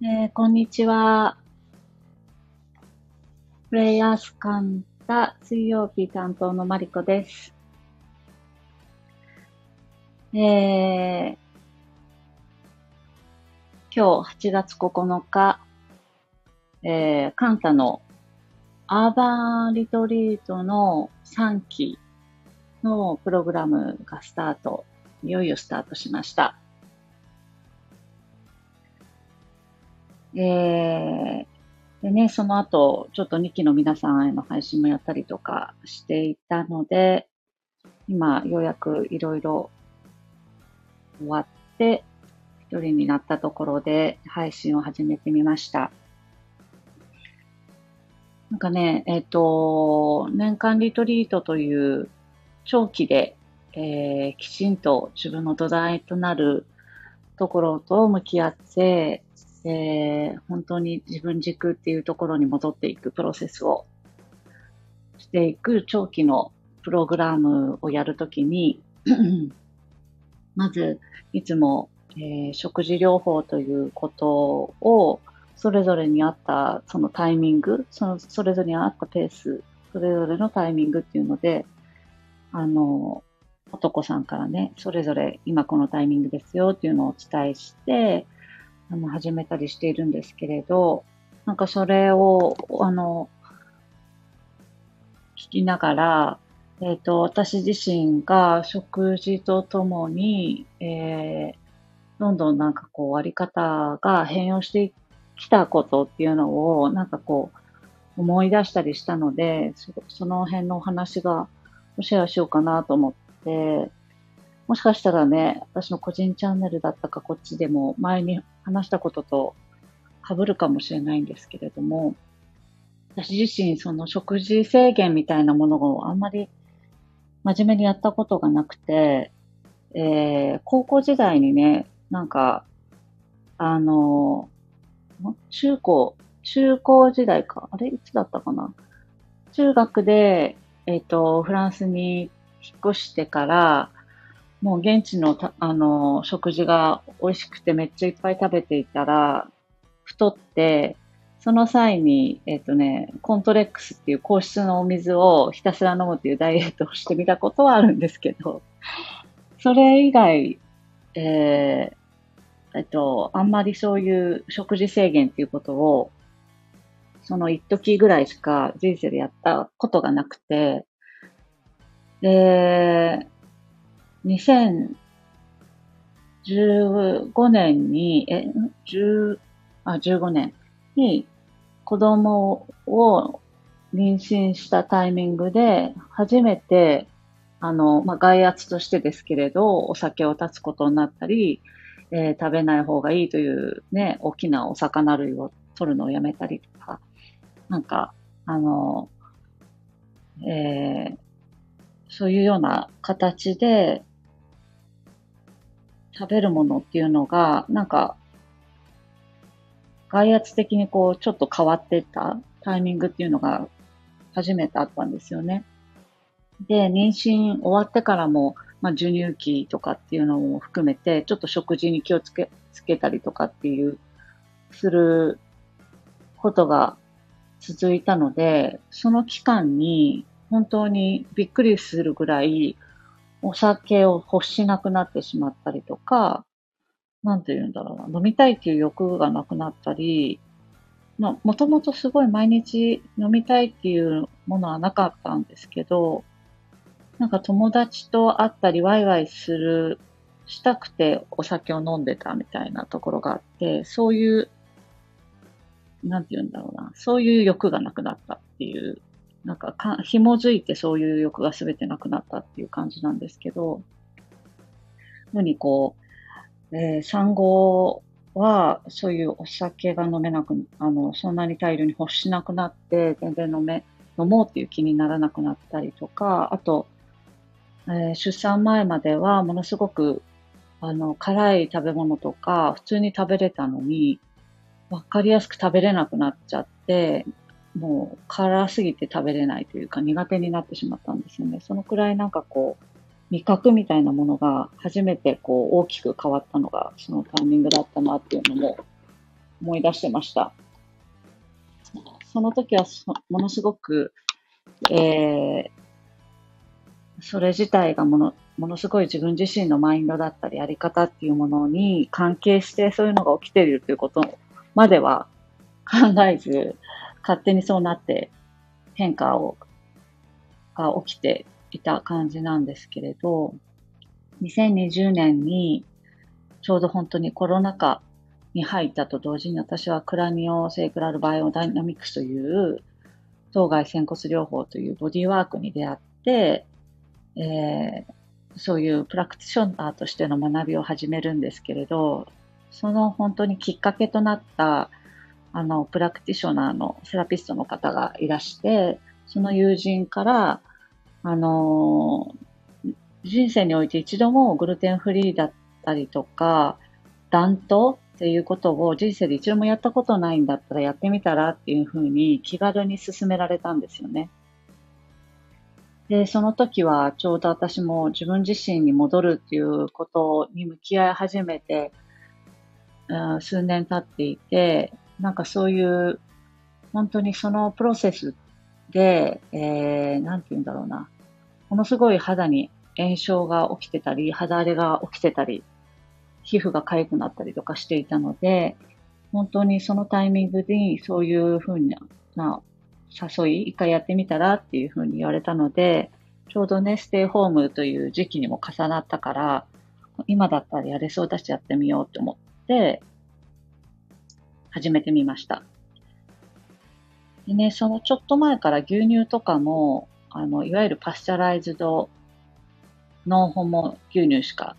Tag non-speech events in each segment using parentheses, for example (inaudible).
えーこんにちは。プレイヤースカンタ水曜日担当のマリコです。えー今日8月9日、えーカンタのアーバンリトリートの3期のプログラムがスタート、いよいよスタートしました。えーでね、その後、ちょっと2期の皆さんへの配信もやったりとかしていたので、今、ようやくいろいろ終わって、一人になったところで配信を始めてみました。なんかね、えっ、と、年間リトリートという長期で、えーきちんと自分の土台となるところと向き合って、えー本当に自分軸っていうところに戻っていくプロセスをしていく長期のプログラムをやるときに、(clears throat) まず、いつも、えー食事療法ということを、それぞれに合ったそのタイミング、そのそれぞれに合ったペース、それぞれのタイミングっていうので、あの、男さんからね、それぞれ今このタイミングですよっていうのをお伝えして、あの、始めたりしているんですけれど、なんかそれを、あの、聞きながら、えっ、と、私自身が食事とともに、えー、どんどんなんかこう、あり方が変容してきたことっていうのを、なんかこう、思い出したりしたので、そその辺のお話が、シェアしようかなと思って、もしかしたらね、私の個人チャンネルだったかこっちでも前に話したことと被るかもしれないんですけれども、私自身その食事制限みたいなものをあんまり真面目にやったことがなくて、えー高校時代にね、なんか、あの、中高、中高時代か、あれ？いつだったかな？中学で、えっ、と、フランスに引っ越してから、もう現地のたあの食事が美味しくてめっちゃいっぱい食べていたら、太って、その際に、えっ、とね、コントレックスっていう硬質のお水をひたすら飲むっていうダイエットをしてみたことはあるんですけど、それ以外、えーえっと、あんまりそういう食事制限っていうことを、その一時ぐらいしか人生でやったことがなくて、で、2015年に、え、10あ、15年に子供を妊娠したタイミングで、初めて、あの、まあ、外圧としてですけれど、お酒を断つことになったり、えー食べない方がいいというね、大きなお魚類を取るのをやめたりとか、なんか、あの、えーそういうような形で食べるものっていうのが、なんか、外圧的にこう、ちょっと変わってったタイミングっていうのが初めてあったんですよね。で、妊娠終わってからも、まあ、授乳期とかっていうのも含めて、ちょっと食事に気をつけ、つけたりとかっていう、することが続いたので、その期間に本当にびっくりするぐらいお酒を欲しなくなってしまったりとか、なんて言うんだろうな、飲みたいっていう欲がなくなったり、まあ、もともとすごい毎日飲みたいっていうものはなかったんですけど、なんか友達と会ったりワイワイする、したくてお酒を飲んでたみたいなところがあって、そういう、なんて言うんだろうな、そういう欲がなくなったっていう、なんかか紐づいてそういう欲が全てなくなったっていう感じなんですけど、のにこう、えー産後はそういうお酒が飲めなく、あの、そんなに大量に欲しなくなって、全然飲め、飲もうっていう気にならなくなったりとか、あと、えー出産前まではものすごく、あの、辛い食べ物とか普通に食べれたのに、わかりやすく食べれなくなっちゃって、もう辛すぎて食べれないというか苦手になってしまったんですよね。そのくらいなんかこう、味覚みたいなものが初めてこう大きく変わったのがそのタイミングだったなっていうのも思い出してました。その時はものすごく、えー、それ自体がものものすごい自分自身のマインドだったり、やり方っていうものに関係してそういうのが起きているということまでは考えず、勝手にそうなって変化を、が起きていた感じなんですけれど、2020年にちょうど本当にコロナ禍に入ったと同時に私はクラニオセイクラルバイオダイナミクスという当該仙骨療法というボディワークに出会って、えー、そういうプラクティショナーとしての学びを始めるんですけれど、その本当にきっかけとなったあのプラクティショナーのセラピストの方がいらして、その友人から、あの人生において一度もグルテンフリーだったりとか、暖冬っていうことを人生で一度もやったことないんだったらやってみたらっていうふうに気軽に勧められたんですよね。で、その時はちょうど私も自分自身に戻るっていうことに向き合い始めて、数年経っていて、なんかそういう、本当にそのプロセスで、えー、なんて言うんだろうな。ものすごい肌に炎症が起きてたり、肌荒れが起きてたり、皮膚が痒くなったりとかしていたので、本当にそのタイミングにそういうふうな誘い、一回やってみたらっていうふうに言われたので、ちょうどね、ステイホームという時期にも重なったから、今だったらやれそうだしやってみようと思って、始めてみました。でね、そのちょっと前から牛乳とかも、あの、いわゆるパスチャライズドノンホモ牛乳しか、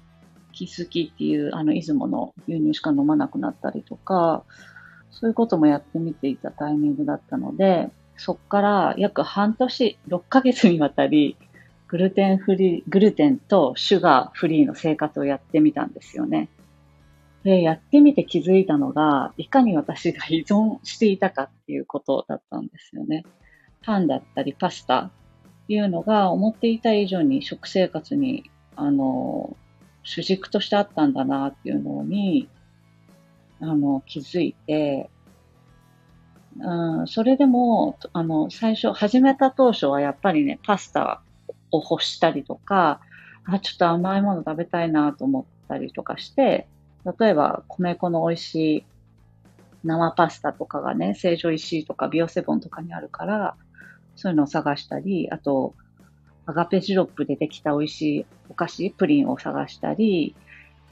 キスキっていうあの出雲の牛乳しか飲まなくなったりとか、そういうこともやってみていたタイミングだったので、そこから約半年、6ヶ月にわたり、グルテンフリー、グルテンとシュガーフリーの生活をやってみたんですよね。で、やってみて気づいたのが、いかに私が依存していたかっていうことだったんですよね。パンだったりパスタっていうのが思っていた以上に食生活に、あの、主軸としてあったんだなっていうのに、あの、気づいて、うん、それでも、あの、最初、始めた当初はやっぱりね、パスタを欲したりとか、あ、ちょっと甘いもの食べたいなと思ったりとかして、例えば米粉の美味しい生パスタとかがね、成城石井とかビオセボンとかにあるから、そういうのを探したり、あと、アガペシロップでできた美味しいお菓子、プリンを探したり、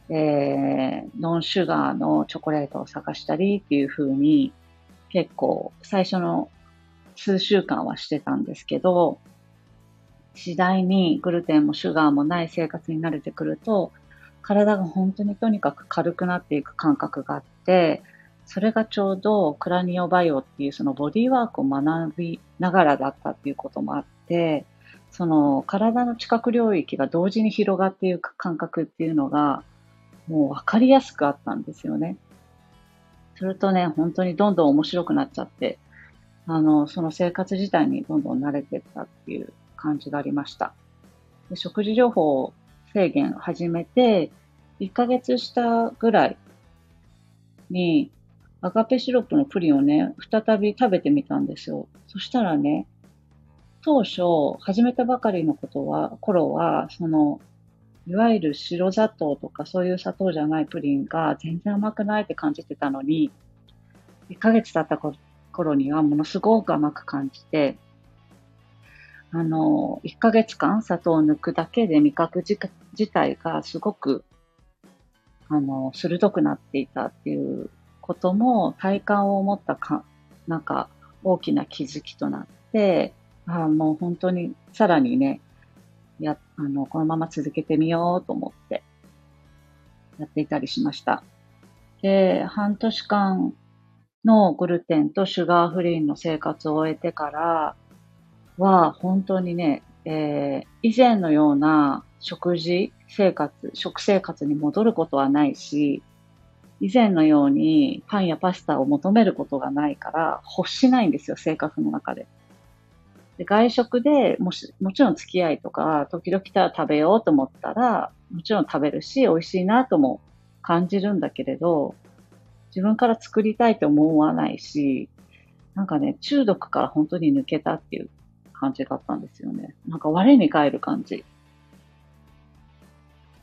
えー、ノンシュガーのチョコレートを探したりっていう風に、結構最初の数週間はしてたんですけど、次第にグルテンもシュガーもない生活に慣れてくると、体が本当にとにかく軽くなっていく感覚があって、それがちょうどクラニオバイオっていうそのボディワークを学びながらだったっていうこともあって、その体の近く領域が同時に広がっていく感覚っていうのがもう分かりやすくあったんですよね。するとね、本当にどんどん面白くなっちゃって、あの、その生活自体にどんどん慣れていったっていう感じがありました。で食事情報制限始めて、1ヶ月したぐらいに、アガペシロップのプリンをね、再び食べてみたんですよ。そしたらね、当初、始めたばかりのことは、頃は、その、いわゆる白砂糖とかそういう砂糖じゃないプリンが全然甘くないって感じてたのに、1ヶ月経った頃にはものすごく甘く感じて、あの、1ヶ月間砂糖を抜くだけで味覚自体がすごく、あの、鋭くなっていたっていうことも体感を持ったか、なんか大きな気づきとなって、あ、もう本当にさらにね、や、あの、このまま続けてみようと思って、やっていたりしました。で、半年間のグルテンとシュガーフリーの生活を終えてからは、本当にね、えー、以前のような食事生活、食生活に戻ることはないし、以前のようにパンやパスタを求めることがないから欲しないんですよ、生活の中で。で外食でもし、もちろん付き合いとか、時々来たら食べようと思ったら、もちろん食べるし、美味しいなとも感じるんだけれど、自分から作りたいと思わないし、なんかね、中毒から本当に抜けたっていう感じだったんですよね。なんか我に返る感じ。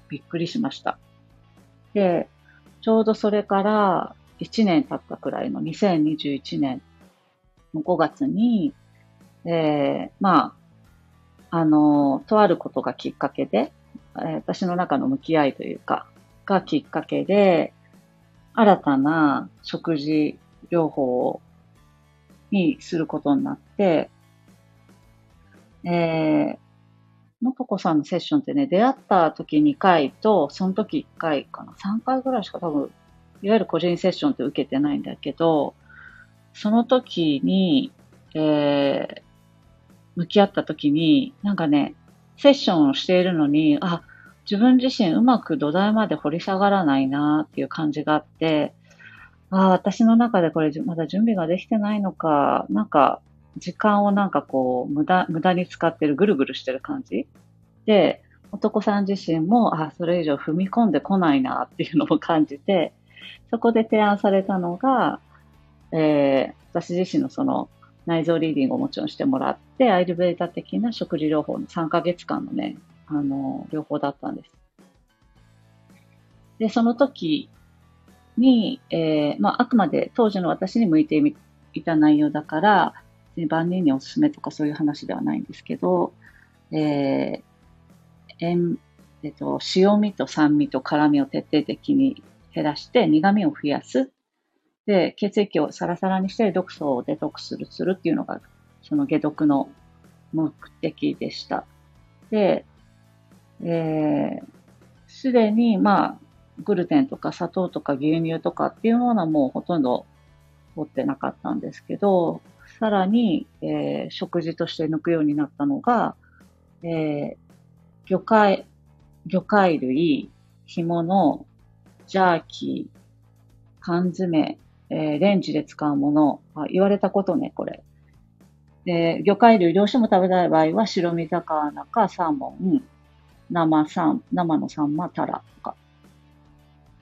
びっくりしました。で、ちょうどそれから1年経ったくらいの2021年の5月に、えー、まあ、あの、とあることがきっかけで、私の中の向き合いというか、がきっかけで、新たな食事療法にすることになって、えー、のとこさんのセッションってね、出会った時2回と、その時1回かな、3回ぐらいしか多分、いわゆる個人セッションって受けてないんだけど、その時に、えー、向き合った時に、なんかね、セッションをしているのに、あ、自分自身うまく土台まで掘り下がらないなっていう感じがあって、ああ、私の中でこれまだ準備ができてないのか、なんか時間をなんかこう、無駄、無駄に使ってる、ぐるぐるしてる感じ？で、男さん自身も、あ、それ以上踏み込んでこないなっていうのを感じて、そこで提案されたのが、えー、私自身のその内臓リーディングをもちろんしてもらって、アイルベータ的な食事療法の3ヶ月間のね、あの、療法だったんです。で、その時に、えー、まあ、あくまで当時の私に向いていた内容だから、万人におすすめとかそういう話ではないんですけど、えー、塩、えっと、塩味と酸味と辛味を徹底的に減らして苦味を増やす。で、血液をサラサラにして毒素をデトックスするっていうのが、その解毒の目的でした。で、えす、でに、まあ、グルテンとか砂糖とか牛乳とかっていうものはもうほとんど取ってなかったんですけど、さらに、えー、食事として抜くようになったのが、えー、魚介、魚介類、干物、ジャーキー、缶詰、えー、レンジで使うもの、あ言われたことね、これ。で、魚介類、漁師も食べたい場合は、白身魚かサーモン、生サン、生のサンマ、タラとか。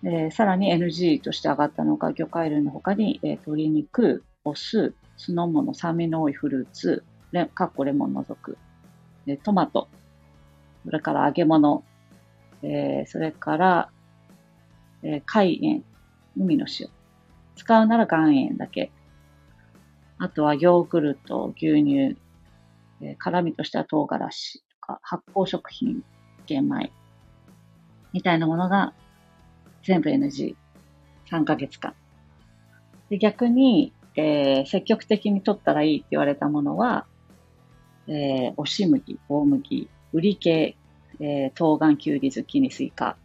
えー、さらに NG として上がったのが、魚介類の他に、えー、鶏肉、お酢、酢の物、酸味の多いフルーツ、レかっこレモン除く、えー、トマト、それから揚げ物、えー、それから、えー、海塩、海の塩。使うなら岩塩だけ。あとはヨーグルト、牛乳、えー、辛味としては唐辛子とか発酵食品、玄米みたいなものが全部 NG。3ヶ月間。で逆に、えー、積極的に取ったらいいって言われたものは、えー、押し麦、大麦、瓜系、えー、冬瓜、きゅうり、ズッキーニ、スイカ、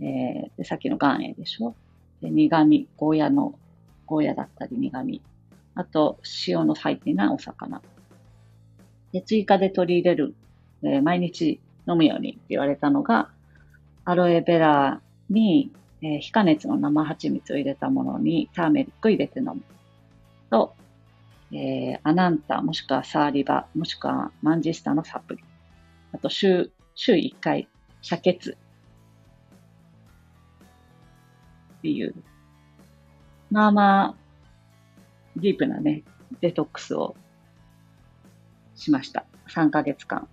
えー、でさっきの岩塩でしょ。で苦味、ゴーヤの、ゴーヤだったり苦味。あと、塩の入っていないお魚。で、追加で取り入れる、えー、毎日飲むようにって言われたのが、アロエベラに、えー、非加熱の生蜂蜜を入れたものにターメリック入れて飲む。と、えー、アナンタ、もしくはサーリバ、もしくはマンジスタのサプリ。あと週、週1回、遮血。っていう、まあまあ、ディープなね、デトックスをしました。3ヶ月間。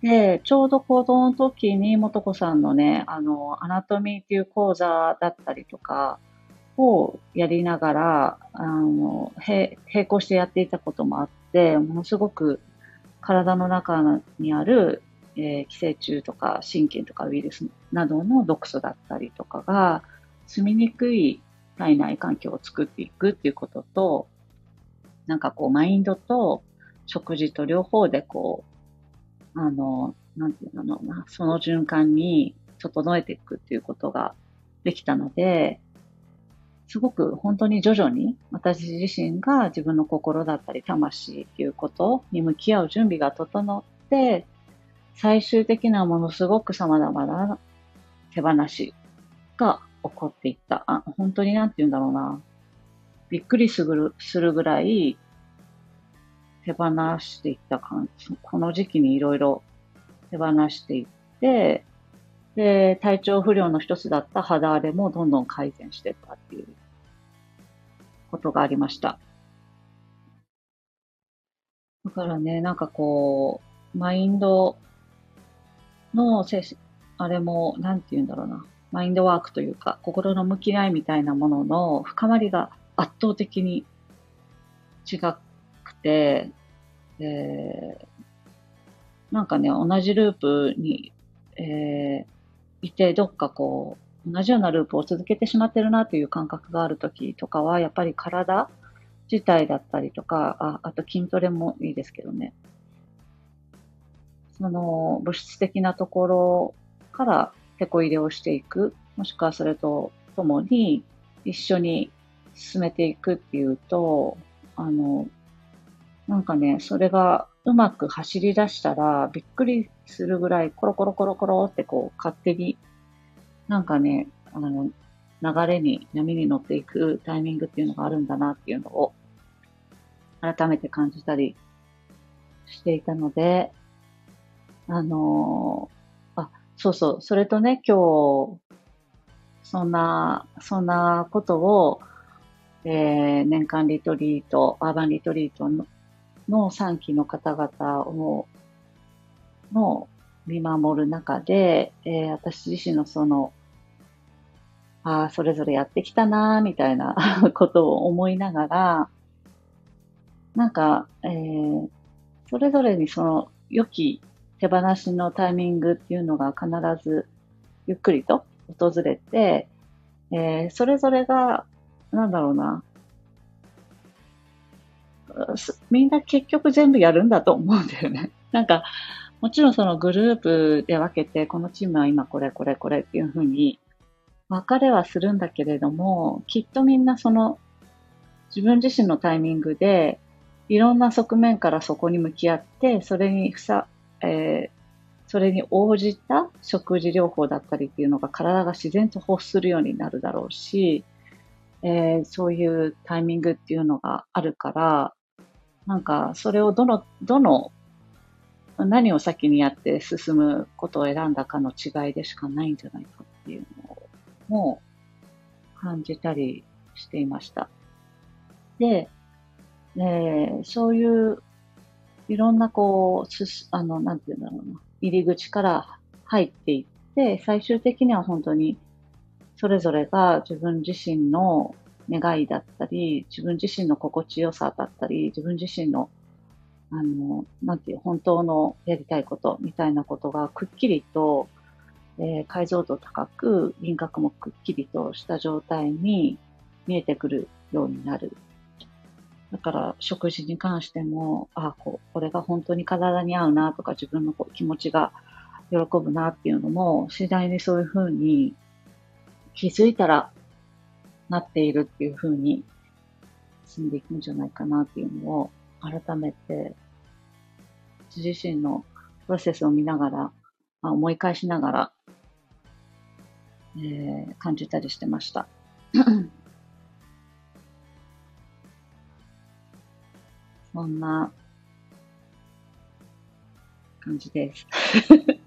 で、ちょうど行動の時に、もとこさんのね、あの、アナトミーっていう講座だったりとかをやりながら、あの、並行してやっていたこともあって、ものすごく体の中にある、えー、寄生虫とか神経とかウイルスなどの毒素だったりとかが住みにくい体内環境を作っていくっていうことと、なんかこうマインドと食事と両方でこう、あの、なんていうのかな、その循環に整えていくっていうことができたので、すごく本当に徐々に私自身が自分の心だったり魂っていうことに向き合う準備が整って、最終的なものすごく様々な手放しが起こっていった。あ、本当になんて言うんだろうな。びっくりするするぐらい手放していった感じ。この時期にいろいろ手放していって、で、体調不良の一つだった肌荒れもどんどん改善してったっていうことがありました。だからね、なんかこう、マインドの精神、あれも、なんて言うんだろうな。マインドワークというか、心の向き合いみたいなものの深まりが圧倒的に違くて、えー、なんかね、同じループに、えー、いて、どっかこう、同じようなループを続けてしまってるなという感覚があるときとかは、やっぱり体自体だったりとか、ああと筋トレもいいですけどね。その物質的なところから手こ入れをしていく、もしくはそれとともに一緒に進めていくっていうと、あの、なんかね、それがうまく走り出したらびっくりするぐらいコロコロコロコロってこう勝手になんかね、あの、流れに、波に乗っていくタイミングっていうのがあるんだなっていうのを改めて感じたりしていたので、あのー、あ、そうそう、それとね、今日、そんな、そんなことを、えー、年間リトリート、アーバンリトリートのの3期の方々を、の見守る中で、えー、私自身のその、ああ、それぞれやってきたな、みたいな (laughs) ことを思いながら、なんか、えー、それぞれにその良き手放しのタイミングっていうのが必ずゆっくりと訪れて、えー、それぞれが、なんだろうな、みんな結局全部やるんだと思うんだよね。(laughs) なんか、もちろんそのグループで分けて、このチームは今これこれこれっていうふうに分かれはするんだけれども、きっとみんなその自分自身のタイミングでいろんな側面からそこに向き合って、それにふさ、えー、それに応じた食事療法だったりっていうのが体が自然と欲するようになるだろうし、えー、そういうタイミングっていうのがあるから、なんかそれをどの、どの、何を先にやって進むことを選んだかの違いでしかないんじゃないかっていうのも感じたりしていました。で、えー、そういういろんなこう、すあの、なんていうんだろうな、入り口から入っていって、最終的には本当にそれぞれが自分自身の願いだったり、自分自身の心地よさだったり、自分自身の、あの、なんていう、本当のやりたいことみたいなことがくっきりと、えー、解像度高く、輪郭もくっきりとした状態に見えてくるようになる。だから食事に関しても、あこう、これが本当に体に合うなとか自分のこう気持ちが喜ぶなっていうのも、次第にそういうふうに気づいたらなっているっていうふうに進んでいくんじゃないかなっていうのを改めて自身のプロセスを見ながら、あ、思い返しながら、えー、感じたりしてました。(coughs) そんな感じです。(laughs)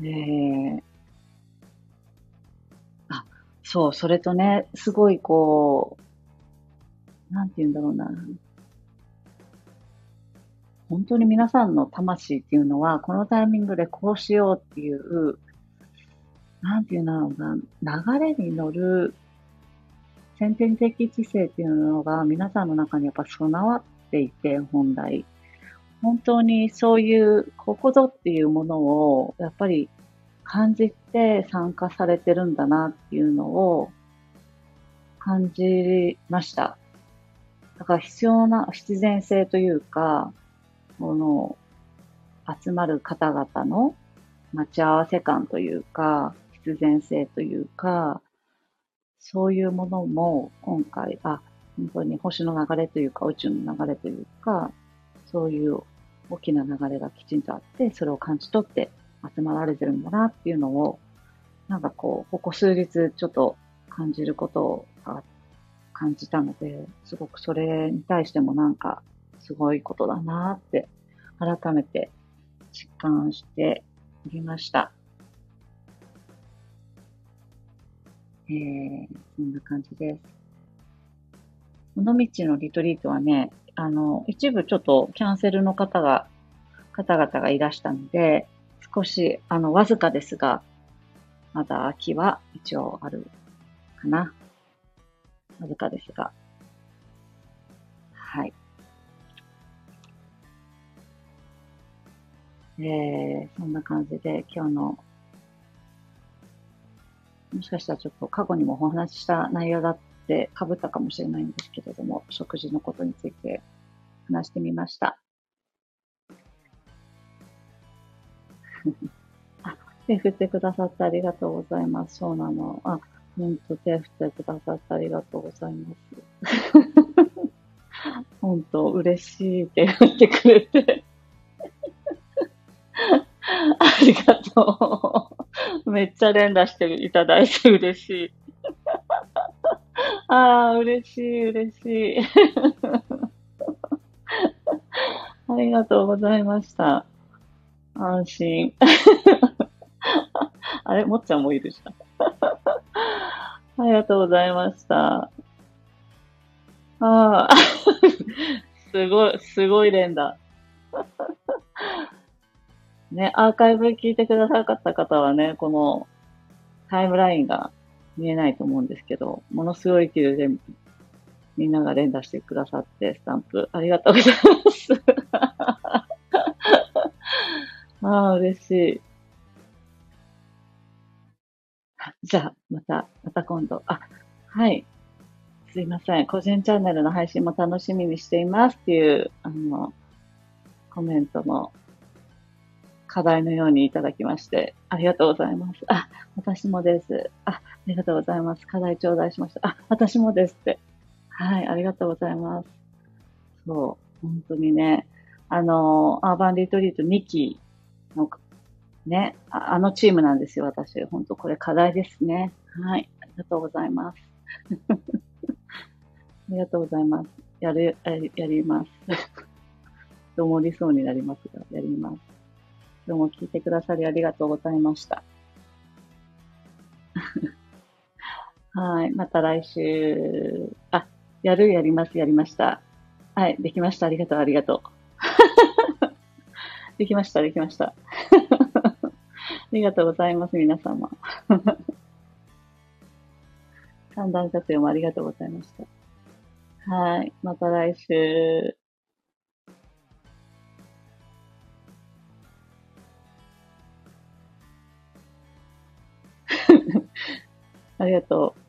えー、そう、それとね、すごいこう、なんて言うんだろうな。本当に皆さんの魂っていうのは、このタイミングでこうしようっていう、なんていうんだろうな、流れに乗る先天的知性っていうのが皆さんの中にやっぱ備わっていて、本来。本当にそういう、ここぞっていうものを、やっぱり感じて参加されてるんだなっていうのを感じました。だから必要な必然性というか、この集まる方々の待ち合わせ感というか、必然性というか、そういうものも今回、あ、本当に星の流れというか宇宙の流れというか、そういう大きな流れがきちんとあって、それを感じ取って集まられてるんだなっていうのを、なんかこう、ここ数日ちょっと感じることを感じたので、すごくそれに対してもなんかすごいことだなって改めて実感しておりました。えー、そんな感じです。尾道のリトリートはね、あの、一部ちょっとキャンセルの方が、方々がいらしたので、少し、あの、わずかですが、まだ秋は一応あるかな。わずかですが。はい。えー、そんな感じで今日の、もしかしたらちょっと過去にもお話しした内容だって被ったかもしれないんですけれども、食事のことについて話してみました。あ、手振ってくださってありがとうございます。そうなの。あ、ほんと手振ってくださってありがとうございます。(laughs) 本当嬉しいって言ってくれて (laughs) ありがとう。めっちゃ連打していただいて嬉しい。(laughs) ああ、嬉しい、嬉しい。ありがとうございました。安心。(laughs) あれ？もっちゃんもいるじゃん。(laughs) ありがとうございました。ああ、(laughs) すごい、すごい連打。ね、アーカイブ聞いてくださった方はね、このタイムラインが見えないと思うんですけど、ものすごい勢いでみんなが連打してくださって、スタンプ、ありがとうございます。ああ、嬉しい。(laughs) じゃあ、また、また今度。あ、はい。すいません。個人チャンネルの配信も楽しみにしていますっていう、あの、コメントも課題のようにいただきまして、ありがとうございます。あ、私もです。あ、ありがとうございます。課題頂戴しました。あ、私もですって。はい、ありがとうございます。そう、本当にね、あの、アーバンリトリート2期の、ね、あのチームなんですよ、私。本当これ課題ですね。はい、ありがとうございます。(laughs) ありがとうございます。やる、やります。(laughs) どうもりそうになりますが、やります。どうも聞いてくださりありがとうございました。(laughs) はい。また来週。あ、やる、やります、やりました。はい。できました。ありがとう、ありがとう。できました、できました。(laughs) ありがとうございます、皆様。三段活用もありがとうございました。はい。また来週。(laughs) ありがとう。